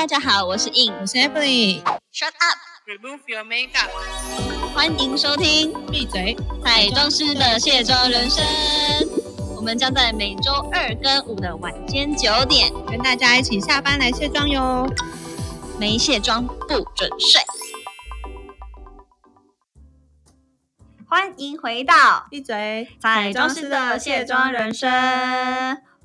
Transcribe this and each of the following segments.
大家好，我是 In，我是 Emily。Shut up，Remove your makeup。欢迎收听闭嘴！彩妆师的卸妆人生。我们将在每周二跟五的晚间九点，跟大家一起下班来卸妆哟。没卸妆不准睡。欢迎回到闭嘴！彩妆师的卸妆人生。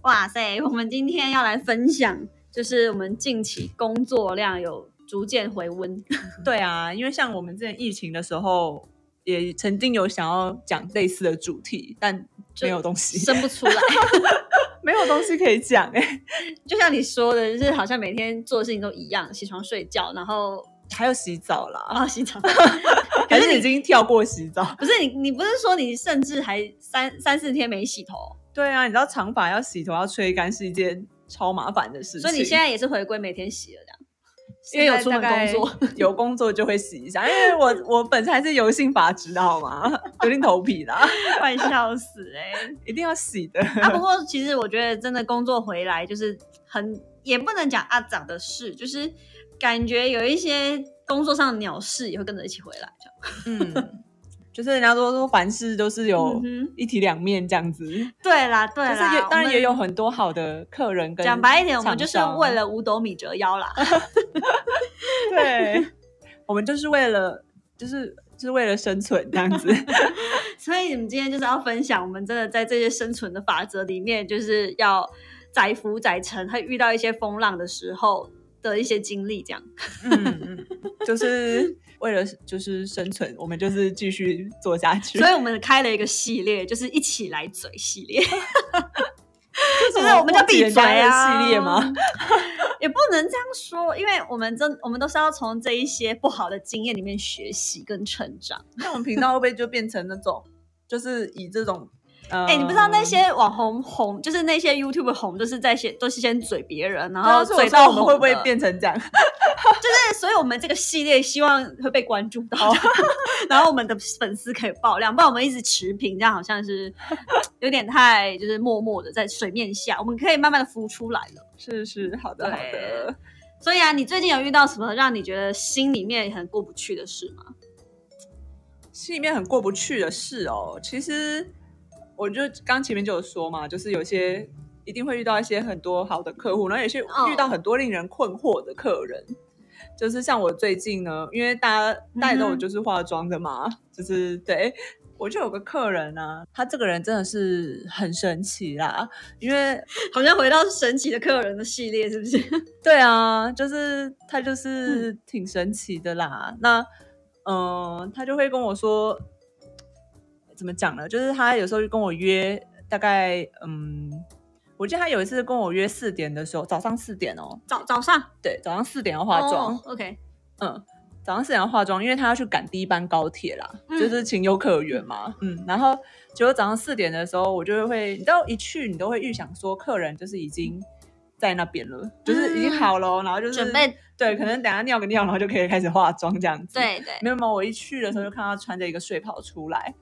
哇塞，我们今天要来分享，就是我们近期工作量有逐渐回温。对啊，因为像我们之前疫情的时候，也曾经有想要讲类似的主题，但没有东西，生不出来。没有东西可以讲哎、就像你说的，就是好像每天做的事情都一样，起床睡觉，然后还有洗澡啦，啊洗澡。还是你已经跳过洗澡？不是你，你不是说你甚至还三三四天没洗头，对啊，你知道长发要洗头要吹干是一件超麻烦的事情，所以你现在也是回归每天洗了这样。因为有出门工作，有工作就会洗一下。因为我我本身还是油性发质的好吗？有点头皮啦，快笑死哎、一定要洗的。啊，不过其实我觉得真的工作回来就是很，也不能讲阿长的事，就是感觉有一些工作上的鸟事也会跟着一起回来这样。嗯，就是人家说说凡事都是有一体两面这样子，对啦，对就是啦，也当然也有很多好的客人跟讲白一点，我们就是为了五斗米折腰啦。对，我们就是为了就是就是为了生存这样子。所以你们今天就是要分享，我们真的在这些生存的法则里面，就是要载浮载沉，会遇到一些风浪的时候的一些经历，这样。嗯嗯，就是为了就是生存，我们就是继续做下去。所以我们开了一个系列，就是一起来嘴系列，就就是我们叫闭嘴啊系列吗？也不能这样说，因为我们真我们都是要从这一些不好的经验里面学习跟成长。那我们频道会不会就变成那种，就是以这种，呃，哎、你不知道那些网红红，就是那些 YouTube 红，都是在先都是先嘴别人，然后嘴到红我们会不会变成这样？就是，所以我们这个系列希望会被关注到，然后我们的粉丝可以爆量，不然我们一直持平，这样好像是 有点太就是默默的在水面下，我们可以慢慢的浮出来了。是是，好的好的。所以啊，你最近有遇到什么让你觉得心里面很过不去的事吗？心里面很过不去的事哦，其实我就刚前面就有说嘛，就是有些一定会遇到一些很多好的客户，然后有些哦遇到很多令人困惑的客人。就是像我最近呢，因为大家大家都有嗯哼就是化妆的嘛，就是对我就有个客人啊，他这个人真的是很神奇啦，因为好像回到神奇的客人的系列，是不是？对啊，就是他就是挺神奇的啦。那嗯、他就会跟我说，怎么讲呢？就是他有时候就跟我约，大概嗯，我记得他有一次跟我约四点的时候，早上四点哦，早早上对，早上四点要化妆，哦 OK，嗯。早上四点要化妆，因为他要去赶第一班高铁啦，嗯就是情有可原嘛，嗯。然后结果早上四点的时候，我就会，你知道一去你都会预想说，客人就是已经在那边了，就是已经好了哦，然后就是准备对，可能等下尿个尿，然后就可以开始化妆这样子。，对对，没有没有，我一去的时候就看他穿着一个睡袍出来，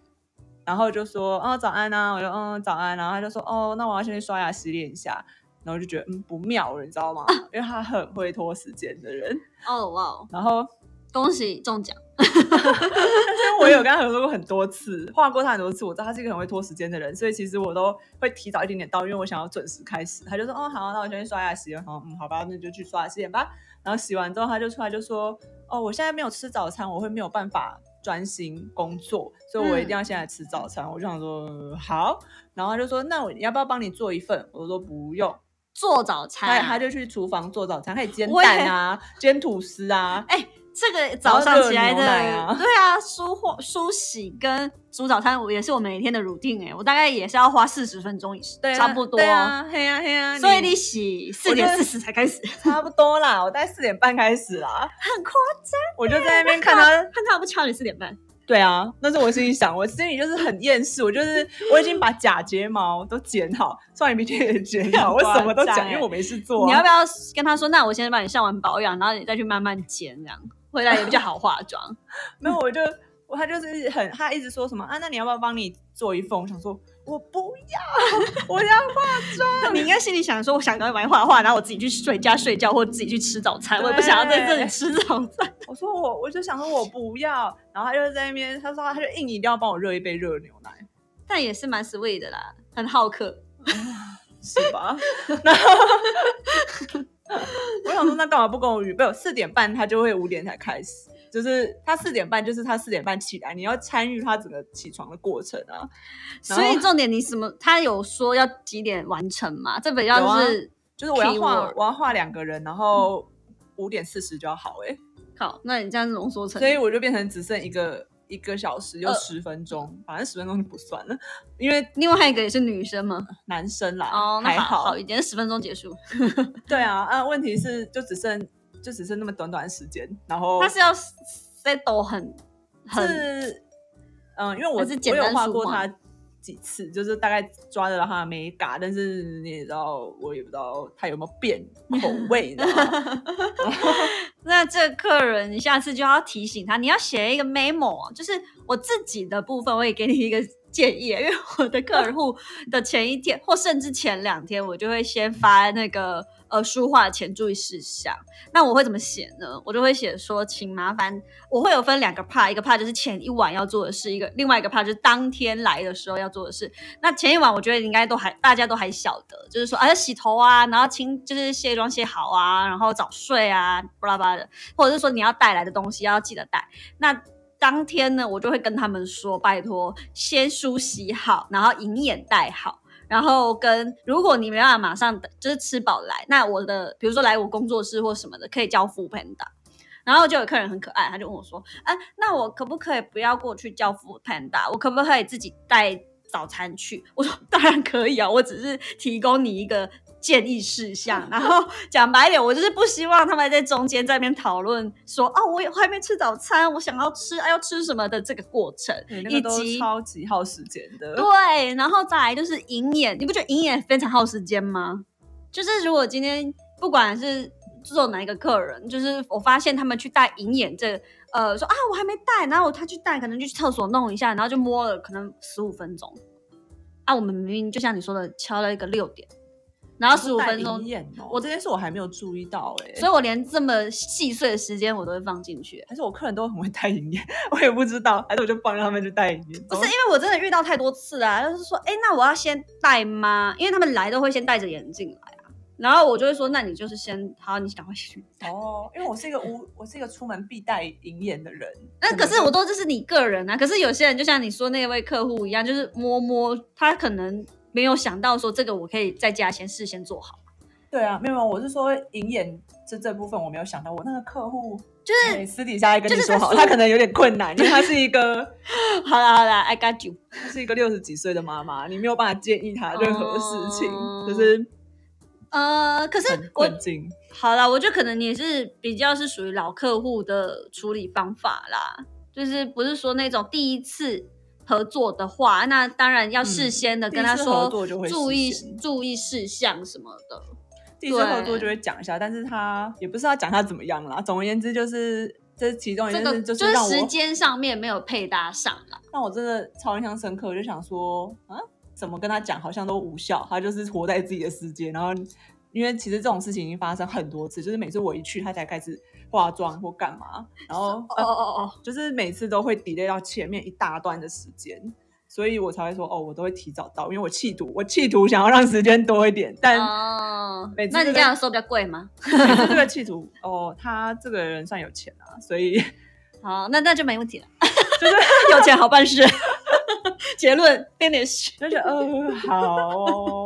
然后就说哦早安啊，我就嗯早安，然后他就说哦那我要先去刷牙洗脸一下，然后就觉得嗯不妙了，你知道吗？因为他很会拖时间的人，哦哇哦，然后恭喜中奖！但 是我有跟他合作过很多次，画过他很多次，我知道他是一个很会拖时间的人，所以其实我都会提早一点点到，因为我想要准时开始。他就说：“哦，好，那我先去刷牙洗脸。”好，嗯，好吧，那就去刷牙洗脸吧。然后洗完之后，他就出来就说：“哦，我现在没有吃早餐，我会没有办法专心工作，所以我一定要先来吃早餐。我就想说、呃好，然后他就说：“那我要不要帮你做一份？”我说：“不用。做早餐他啊、他就去厨房做早餐，可以煎蛋啊，煎吐司啊。哎、这个早上起来的，对啊，梳化、梳洗跟煮早餐，我也是我每天的 routine 哎、我大概也是要花四十分钟以上，对啊，差不多。对啊，嘿啊、嘿呀、所以你洗四点四十才开始，差不多啦，我大概四点半开始啦，很夸张。我就在那边看他。看他不敲你四点半，对啊，那是我心里想，我心里就是很厌世，我就是我已经把假睫毛都剪好，双眼皮贴也剪好，我什么都讲，夸张欸因为我没事做、啊。你要不要跟他说？那我先帮你上完保养，然后你再去慢慢剪，这样回来也比较好化妆。没有，我就我他就是很他一直说什么啊，那你要不要帮你做一份？我想说我不要，我要化妆。你应该心里想说，我想赶快画画，然后我自己去睡家睡觉，或自己去吃早餐，我也不想要在这里吃早餐。我说我，我就想说我不要，然后他就在那边，他说他就硬一定要帮我热一杯热牛奶，但也是蛮 sweet 的啦，很好客，是吧？然后 我想说，那干嘛不跟我预备？四点半他就会五点才开始。就是他四点半，就是他四点半起来，你要参与他整个起床的过程啊。所以重点，你什么？他有说要几点完成吗？这本要是就是我要画，我要画两个人，然后五点四十就要好。哎，好，那你这样浓缩成，所以我就变成只剩一个一个小时又十分钟，反正十分钟就不算了，因为另外还有一个也是女生嘛？男生啦，哦，还好，好一点，十分钟结束。对啊，啊，问题是就只剩。就只剩那么短短的时间，然后他是要 set 很很，嗯，因为我我有画过他几次，就是大概抓得到他的美感，但是你也知道，我也不知道他有没有变口味的。那这客人，你下次就要提醒他，你要写一个 memo，就是我自己的部分，我也给你一个建议，因为我的客户 的前一天或甚至前两天，我就会先发那个。呃，书画前注意事项，那我会怎么写呢？我就会写说，请麻烦，我会有分两个 part，一个 part 就是前一晚要做的事，一个另外一个 part 就是当天来的时候要做的事。那前一晚我觉得应该都还大家都还晓得，就是说，哎，洗头啊，然后清就是卸妆卸好啊，然后早睡啊，巴拉巴拉的，或者是说你要带来的东西要记得带。那当天呢，我就会跟他们说，拜托先梳洗好，然后银眼戴好。然后跟如果你没办法马上就是吃饱来，那我的比如说来我工作室或什么的，可以叫副 panda。然后就有客人很可爱，他就问我说：“哎，那我可不可以不要过去叫副 panda？我可不可以自己带早餐去？”我说：“当然可以啊，我只是提供你一个。”建议事项，然后 讲白点，我就是不希望他们在中间在那边讨论说，哦，我也还没吃早餐，我想要吃，哎，要吃什么的这个过程，以及超级耗时间的。对，然后再来就是银眼，你不觉得银眼非常耗时间吗？就是如果今天不管是做哪一个客人，就是我发现他们去戴银眼，这呃说啊我还没戴，然后他去戴，可能就去厕所弄一下，然后就摸了可能十五分钟。啊，我们明明就像你说的，敲了一个六点。然后十五分钟，我这件事我还没有注意到哎，所以我连这么细碎的时间我都会放进去。还是我客人都很会带银眼，我也不知道，还是我就帮他们去带营业。不是因为我真的遇到太多次啊，就是说，哎，那我要先戴吗？因为他们来都会先戴着眼镜来啊，然后我就会说，那你就是先好，你赶快去。哦，因为我是一个无，我是一个出门必带银眼的人。那可是我都这是你个人啊，可是有些人就像你说那位客户一样，就是摸摸他可能没有想到说这个我可以在家先事先做好。对啊，没有，我是说银眼这这部分我没有想到，我那个客户就是私底下跟你说好，他可能有点困难，因为他是一个 好啦好啦，I got you，是一个六十几岁的妈妈，你没有办法建议他任何事情，就是呃，可是困境。好了，我觉得可能你是比较是属于老客户的处理方法啦，就是不是说那种第一次合作的话，那当然要事先的跟他说注意注意事项什么的。第一次合作就会讲一下，但是他也不是要讲他怎么样啦。总而言之，就是这其中一件事，就是让我时间上面没有配搭上啦。让我真的超印象深刻，我就想说啊，怎么跟他讲好像都无效，他就是活在自己的世界。然后，因为其实这种事情已经发生很多次，就是每次我一去，他才开始化妆或干嘛，然后哦哦哦，就是每次都会 delay 到前面一大段的时间。所以我才会说哦，我都会提早到，因为我企图，我企图想要让时间多一点。但哦，那你这样说比较贵吗？这个企图哦，他这个人算有钱啊，所以好，那那就没问题了，就是有钱好办事。结论 finish，，就是嗯好。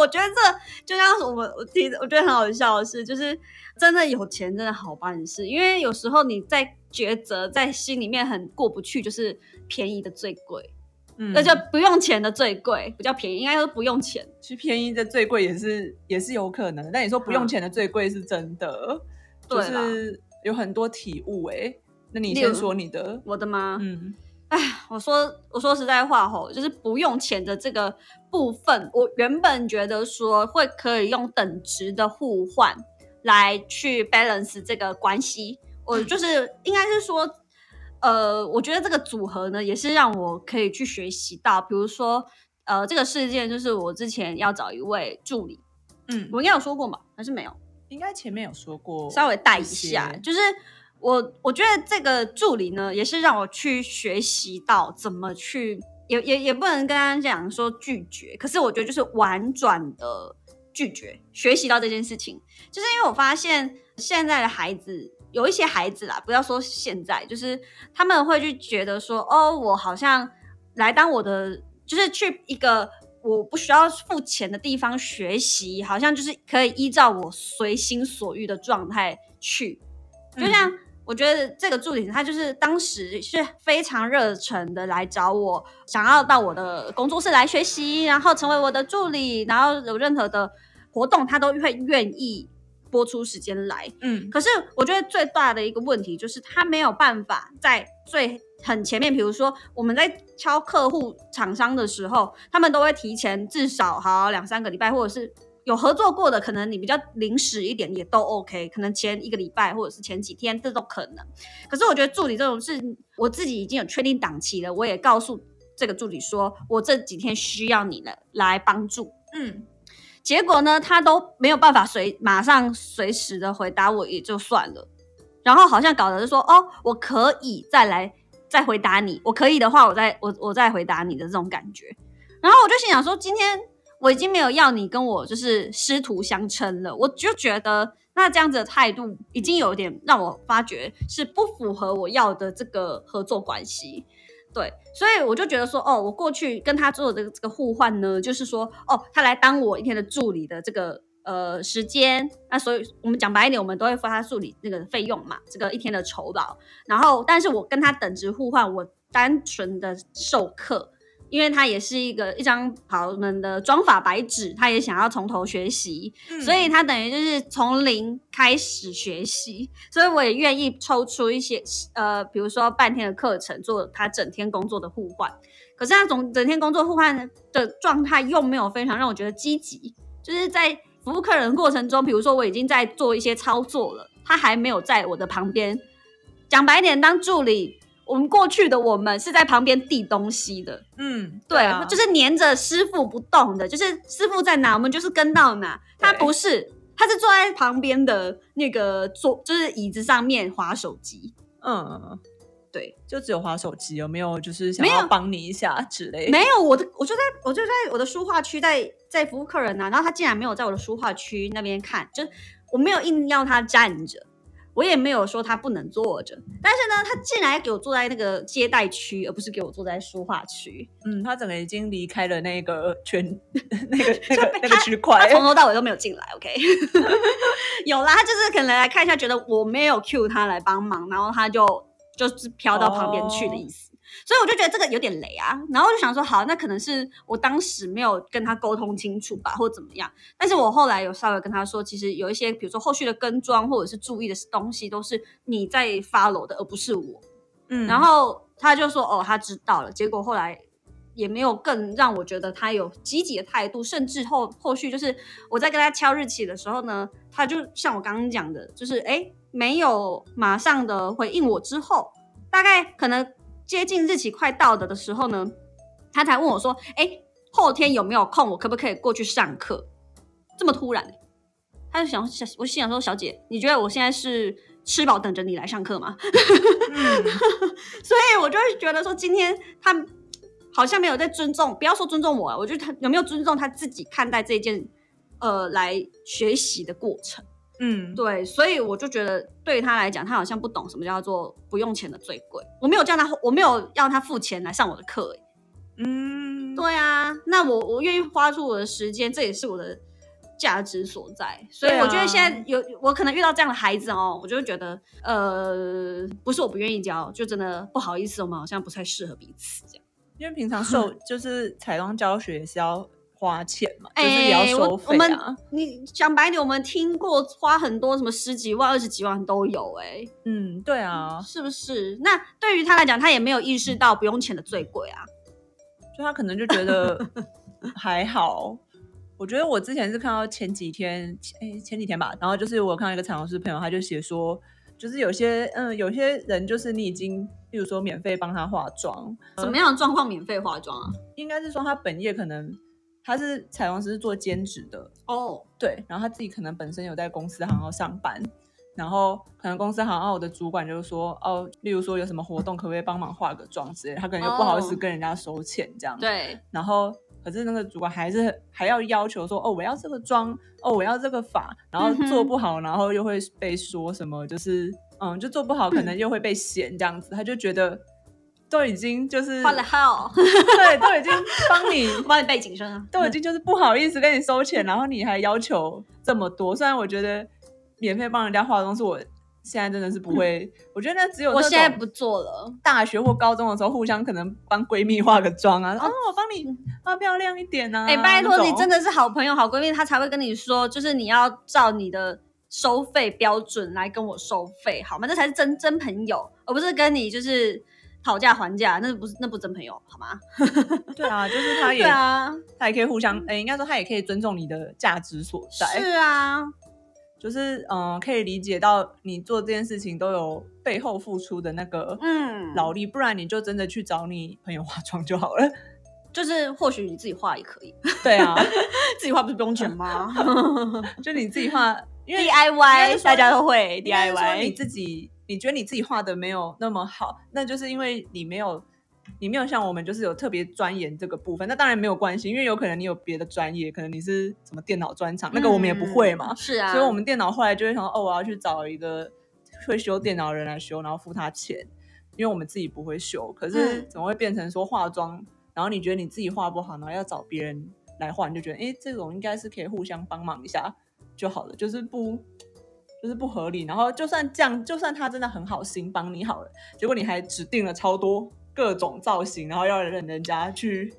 我觉得这就像我们我提，我觉得很好笑的是，就是真的有钱真的好办事，因为有时候你在。抉择在心里面很过不去，就是便宜的最贵，嗯，那就不用钱的最贵，比较便宜，应该说不用钱。其实便宜的最贵也是也是有可能，但你说不用钱的最贵是真的，就是有很多体悟哎。那你先说你的，我的吗？嗯，哎，我说我说实在话吼，就是不用钱的这个部分，我原本觉得说会可以用等值的互换来去 balance 这个关系。我就是 应该是说，呃，我觉得这个组合呢，也是让我可以去学习到，比如说，呃，这个事件就是我之前要找一位助理，嗯，我应该有说过吗？还是没有？应该前面有说过，稍微带一下，就是我我觉得这个助理呢，也是让我去学习到怎么去，也也也不能跟他讲说拒绝，可是我觉得就是婉转的拒绝，学习到这件事情，就是因为我发现现在的孩子有一些孩子啦，不要说现在，就是他们会去觉得说，哦，我好像来当我的，就是去一个。我不需要付钱的地方学习，好像就是可以依照我随心所欲的状态去。就像我觉得这个助理，他就是当时是非常热忱的来找我，想要到我的工作室来学习，然后成为我的助理，然后有任何的活动，他都会愿意播出时间来。嗯，可是我觉得最大的一个问题就是他没有办法在最。很前面，比如说我们在敲客户厂商的时候，他们都会提前至少好两三个礼拜，或者是有合作过的，可能你比较临时一点也都 OK，可能前一个礼拜或者是前几天这都可能。可是我觉得助理这种事，我自己已经有确定档期了，我也告诉这个助理说，我这几天需要你了来帮助。嗯，结果呢，他都没有办法随马上随时的回答我也就算了，然后好像搞的是说，哦，我可以再来。再回答你，我可以的话，我再我我再回答你的这种感觉。然后我就心想说，今天我已经没有要你跟我就是师徒相称了，我就觉得那这样子的态度已经有点让我发觉是不符合我要的这个合作关系。对，所以我就觉得说，哦，我过去跟他做的这个这个互换呢，就是说，哦，他来当我一天的助理的这个。呃，时间那所以我们讲白一点，我们都会付他助理那个费用嘛，这个一天的酬劳。然后，但是我跟他等值互换，我单纯的授课，因为他也是一个一张好们的妆法白纸，他也想要从头学习，所以他等于就是从零开始学习。所以我也愿意抽出一些呃，比如说半天的课程做他整天工作的互换。可是他总整天工作互换的状态又没有非常让我觉得积极，就是在。服务客人的过程中，比如说我已经在做一些操作了，他还没有在我的旁边。讲白点，当助理，我们过去的我们是在旁边递东西的，嗯，对啊，就是黏着师傅不动的，就是师傅在哪，我们就是跟到哪。他不是，他是坐在旁边的那个坐，就是椅子上面划手机，嗯。对，就只有划手机，有没有就是想要帮你一下之类的？没有，我的我就在我就在我的书画区，在在服务客人呐，然后他竟然没有在我的书画区那边看，就我没有硬要他站着，我也没有说他不能坐着，但是呢，他竟然给我坐在那个接待区，而不是给我坐在书画区。嗯，他整个已经离开了那个圈，那个 那个那个区块，从头到尾都没有进来。OK，有啦，他就是可能来看一下，觉得我没有 cue 他来帮忙，然后他就。就是飘到旁边去的意思，所以我就觉得这个有点雷啊。然后我就想说，好，那可能是我当时没有跟他沟通清楚吧，或者怎么样。但是我后来有稍微跟他说，其实有一些，比如说后续的跟妆或者是注意的东西，都是你在 follow 的，而不是我。嗯，然后他就说，哦，他知道了。结果后来也没有更让我觉得他有积极的态度，甚至后后续就是我在跟他敲日期的时候呢，他就像我刚刚讲的，就是哎。没有马上的回应我之后，大概可能接近日期快到的的时候呢，他才问我说：“哎，后天有没有空？我可不可以过去上课？”这么突然，他就想小，我心想说：“小姐，你觉得我现在是吃饱等着你来上课吗？” 所以，我就会觉得说，今天他好像没有在尊重，不要说尊重我，我觉得他有没有尊重他自己看待这件呃来学习的过程。嗯，对，所以我就觉得对于他来讲，他好像不懂什么叫做不用钱的最贵。我没有叫他，我没有要他付钱来上我的课。嗯，对啊，那我我愿意花出我的时间，这也是我的价值所在。所以我觉得现在有我可能遇到这样的孩子哦，我就觉得呃，不是我不愿意教，就真的不好意思，我们好像不太适合彼此这样。因为平常受 就是彩妆教学也是要。花钱嘛，就是也要收费啊。你讲白点，我们听过花很多什么十几万、二十几万都有哎。嗯，对啊，是不是？那对于他来讲，他也没有意识到不用钱的最贵啊。就他可能就觉得 还好。我觉得我之前是看到前几天，哎，前几天吧，然后就是我看到一个彩妆师朋友，他就写说，就是有些嗯，有些人就是你已经，比如说免费帮他化妆，什么样的状况免费化妆啊？应该是说他本业可能他是彩妆师是做兼职的，哦，对，然后他自己可能本身有在公司行号上班，然后可能公司行号的主管就是说，哦，例如说有什么活动，可不可以帮忙化个妆之类的，他可能又不好意思哦。跟人家收钱这样，对，然后可是那个主管还是还要要求说，哦，我要这个妆，哦，我要这个发，然后做不好，然后又会被说什么，就是嗯，就做不好，可能又会被嫌这样子，他就觉得都已经就是花了 hell，对，都已经帮你 帮你背景声啊。都已经就是不好意思跟你收钱，然后你还要求这么多。虽然我觉得免费帮人家化妆是我现在真的是不会，我觉得那只有我现在不做了。大学或高中的时候互相可能帮闺蜜化个妆啊，哦，我帮你化漂亮一点啊。哎、拜托你真的的是好朋友、好闺蜜，她才会跟你说，就是你要照你的收费标准来跟我收费，好吗？这才是真真朋友，而不是跟你就是讨价还价，那不是那不是真朋友，好吗？对啊，就是他也、对啊，他也可以互相，哎、应该说他也可以尊重你的价值所在，是啊，就是嗯、呃可以理解到你做这件事情都有背后付出的那个嗯，劳力，不然你就真的去找你朋友化妆就好了。就是或许你自己画也可以，对啊，自己画不是不用钱吗就你自己画，因为？DIY 大家都会 DIY，你自己，你觉得你自己画的没有那么好，那就是因为你没有，你没有像我们就是有特别钻研这个部分。那当然没有关系，因为有可能你有别的专业，可能你是什么电脑专长，那个我们也不会嘛。嗯是啊，所以我们电脑后来就会想说，哦，我要去找一个会修电脑的人来修，然后付他钱，因为我们自己不会修。可是嗯怎么会变成说化妆，然后你觉得你自己画不好，然后要找别人来画，你就觉得，哎，这种应该是可以互相帮忙一下就好了，就是不。就是不合理，然后就算这样，就算他真的很好心帮你好了，结果你还指定了超多各种造型，然后要让人家去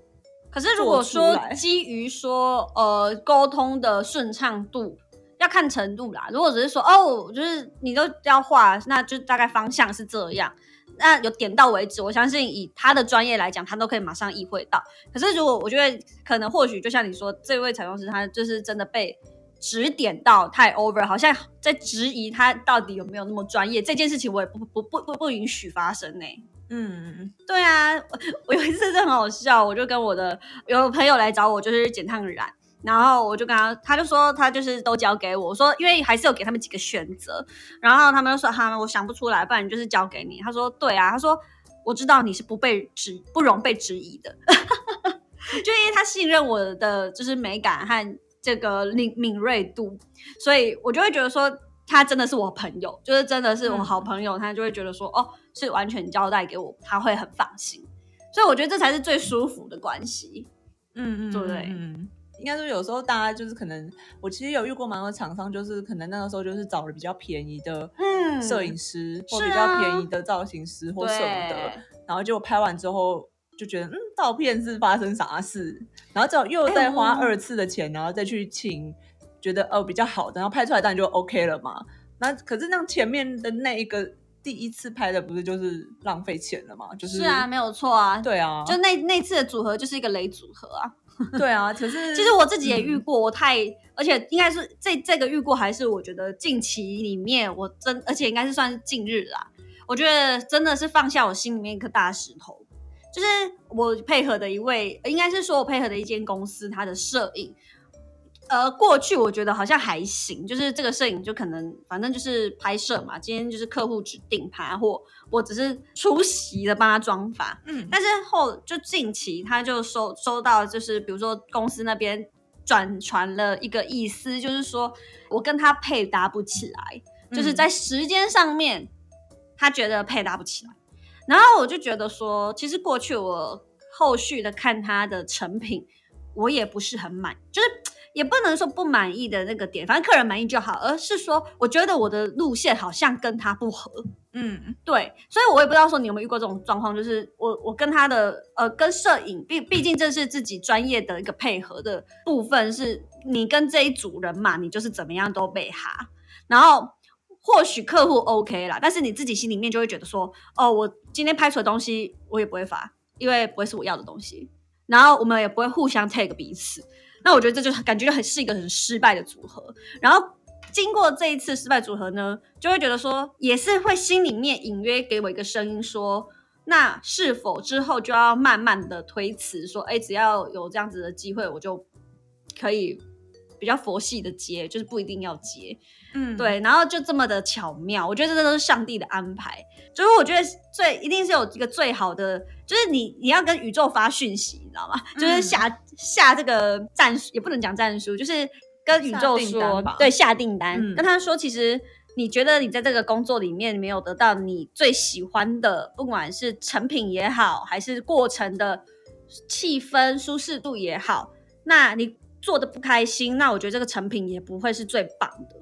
可是如果说基于说呃沟通的顺畅度，要看程度啦。如果只是说哦，就是你都要画，那就大概方向是这样，那有点到为止。我相信以他的专业来讲，他都可以马上意会到。可是如果我觉得可能或许就像你说，这位彩妆师他就是真的被。指点到太 over，好像在质疑他到底有没有那么专业。这件事情我也不不不不不允许发生呢、嗯对啊，我我有一次真的很好笑，我就跟我的有朋友来找我，就是剪烫染，然后我就跟他，他就说他就是都交给我，我说因为还是有给他们几个选择，然后他们就说哈，我想不出来，不然就是交给你。他说对啊，他说我知道你是不被质不容被质疑的，就因为他信任我的就是美感和这个敏敏锐度，所以我就会觉得说他真的是我朋友，就是真的是我好朋友，他就会觉得说哦，是完全交代给我，他会很放心。所以我觉得这才是最舒服的关系。嗯嗯，对不对嗯，应该说有时候大家就是可能，我其实有遇过蛮多厂商，就是可能那个时候就是找了比较便宜的嗯摄影师，或比较便宜的造型师或什么的，对，然后结果拍完之后就觉得，嗯，照片是发生啥事，然后之后又再花二次的钱，然后再去请觉得哦比较好的，然后拍出来当然就 OK 了嘛。那可是那前面的那一个第一次拍的不是就是浪费钱了吗？就是是啊，没有错啊。对啊，就那那次的组合就是一个雷组合啊。对啊。可是 其实我自己也遇嗯过，我太而且应该是这这个遇过，还是我觉得近期里面我真，而且应该是算是近日啦。我觉得真的是放下我心里面一颗大石头，就是我配合的一位，应该是说我配合的一间公司，它的摄影。呃，过去我觉得好像还行，就是这个摄影就可能反正就是拍摄嘛，今天就是客户指定拍，或我只是出席的帮他装法，嗯但是后就近期他就收收到，就是比如说公司那边转传了一个意思，就是说我跟他配搭不起来，就是嗯在时间上面他觉得配搭不起来。然后我就觉得说，其实过去我后续的看他的成品，我也不是很满，就是也不能说不满意的那个点，反正客人满意就好，而是说我觉得我的路线好像跟他不合。嗯对，所以我也不知道说你有没有遇过这种状况，就是我我跟他的呃跟摄影，毕毕竟这是自己专业的一个配合的部分，是你跟这一组人嘛，你就是怎么样都被哈，然后或许客户 OK 啦，但是你自己心里面就会觉得说，哦，我今天拍出的东西我也不会发，因为不会是我要的东西，然后我们也不会互相 take 彼此，那我觉得这就感觉很是一个很失败的组合，然后经过这一次失败组合呢，就会觉得说，也是会心里面隐约给我一个声音说，那是否之后就要慢慢的推辞，说，哎，只要有这样子的机会，我就可以比较佛系的接，就是不一定要接。嗯，对，然后就这么的巧妙，我觉得这都是上帝的安排。就是我觉得最一定是有一个最好的，就是你你要跟宇宙发讯息，你知道吗？就是下下这个战术，也不能讲战术，就是跟宇宙说，对，下订单，跟他说，其实你觉得你在这个工作里面没有得到你最喜欢的，不管是成品也好，还是过程的气氛舒适度也好，那你做的不开心，那我觉得这个成品也不会是最棒的。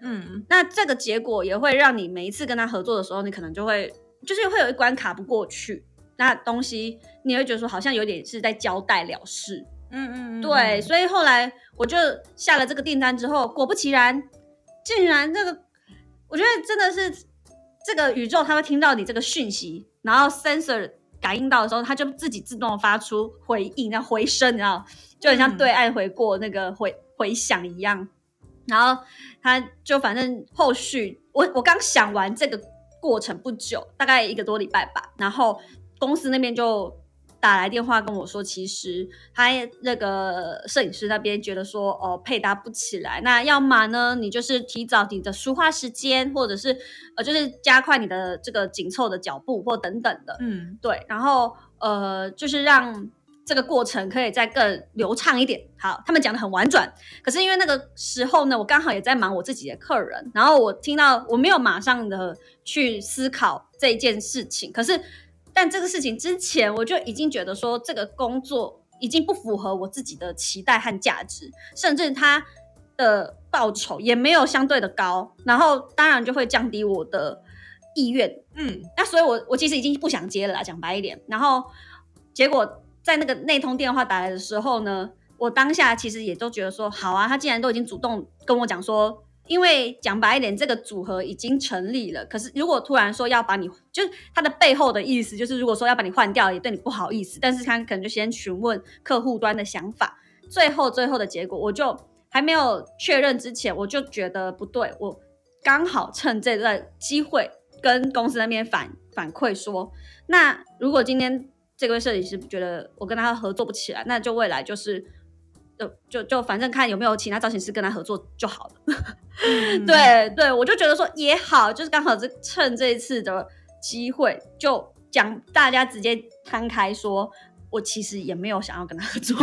嗯，那这个结果也会让你每一次跟他合作的时候，你可能就会就是会有一关卡不过去，那东西你会觉得说好像有点是在交代了事。嗯嗯，对，所以后来我就下了这个订单之后，果不其然，竟然这个我觉得真的是这个宇宙，它会听到你这个讯息，然后 sensor 感应到的时候，它就自己自动发出回应，然后回声，然后就很像对岸回过那个回回响一样。然后他就反正后续，我我刚想完这个过程不久，大概一个多礼拜吧。然后公司那边就打来电话跟我说，其实他那个摄影师那边觉得说，哦，配搭不起来。那要么呢，你就是提早你的梳化时间，或者是呃，就是加快你的这个紧凑的脚步，或等等的。嗯，对。然后呃，就是让。这个过程可以再更流畅一点。好，他们讲的很婉转，可是因为那个时候呢，我刚好也在忙我自己的客人，然后我听到我没有马上的去思考这一件事情。可是，但这个事情之前，我就已经觉得说这个工作已经不符合我自己的期待和价值，甚至他的报酬也没有相对的高，然后当然就会降低我的意愿。嗯，那所以我我其实已经不想接了啦，讲白一点。然后结果。在那个那通电话打来的时候呢，我当下其实也都觉得说好啊，他既然都已经主动跟我讲说，因为讲白一点，这个组合已经成立了。可是如果突然说要把你，就是他的背后的意思，就是如果说要把你换掉，也对你不好意思。但是他可能就先询问客户端的想法，最后最后的结果，我就还没有确认之前，我就觉得不对。我刚好趁这段机会跟公司那边反反馈说，那如果今天。这位设计师觉得我跟他合作不起来，那就未来就是，就就就反正看有没有其他造型师跟他合作就好了。对对，我就觉得说也好，就是刚好这趁这一次的机会，就讲大家直接摊开说，我其实也没有想要跟他合作。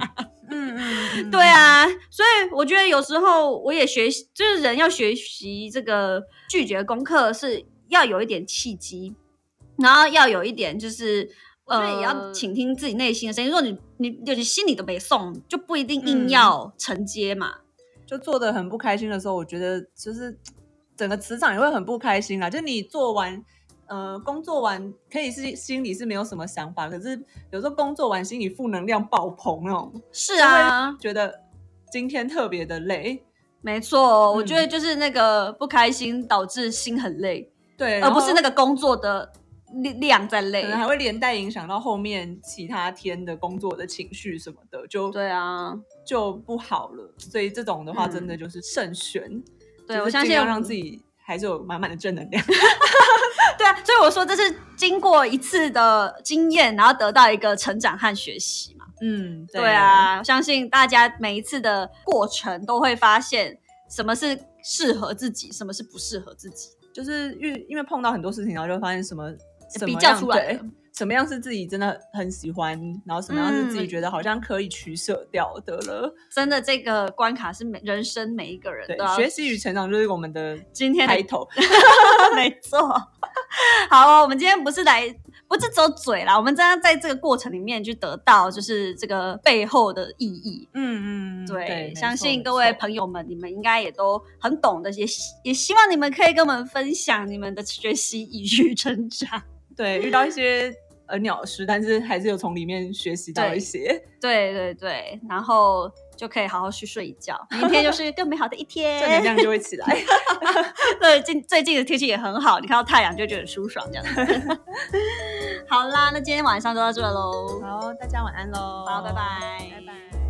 嗯嗯，对啊，所以我觉得有时候我也学习，就是人要学习这个拒绝功课，是要有一点契机，然后要有一点就是。所以也要倾听自己内心的声音。如果你你有些心里都没送，就不一定硬要承接嘛。就做的很不开心的时候，我觉得就是整个磁场也会很不开心啦。就你做完，呃，工作完可以是心里是没有什么想法，可是有时候工作完心里负能量爆棚那种。是啊，觉得今天特别的累。没错，我觉得就是那个不开心导致心很累，对，而不是那个工作的。量在累，可能还会连带影响到后面其他天的工作的情绪什么的，就对啊，就不好了。所以这种的话，真的就是慎选。对我相信要让自己还是有满满的正能量。对啊，所以我说这是经过一次的经验，然后得到一个成长和学习嘛。嗯，对啊，相信大家每一次的过程都会发现什么是适合自己，什么是不适合自己，就是遇因为碰到很多事情，然后就发现什么。比较出来，什么样是自己真的很喜欢，然后什么样是自己觉得好像可以取舍掉的了。真的，这个关卡是每人生每一个人的学习与成长，就是我们的今天开头。没错。好，我们今天不是来，不是走嘴啦，我们真的在这个过程里面去得到，就是这个背后的意义。嗯嗯，对，相信各位朋友们，你们应该也都很懂的，也也希望你们可以跟我们分享你们的学习与成长。对，遇到一些呃鸟事，但是还是有从里面学习到一些。对对对，然后就可以好好去睡一觉，明天就是更美好的一天，正能量就会起来。对，近最近的天气也很好，你看到太阳就觉得舒爽，这样子。好啦，那今天晚上就到这喽。好，大家晚安喽。好，拜拜，拜拜。